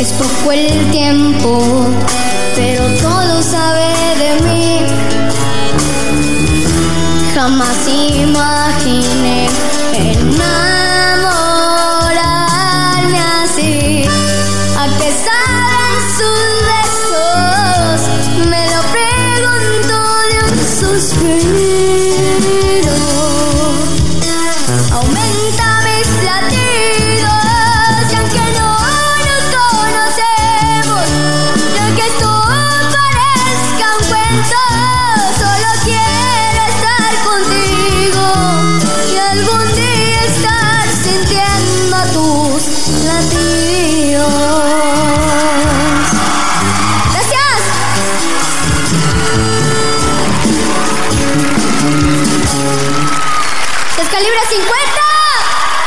Es poco el tiempo, pero todo sabe de mí. Jamás imaginé enamorarme así. ¿A qué saben sus Calibre 50!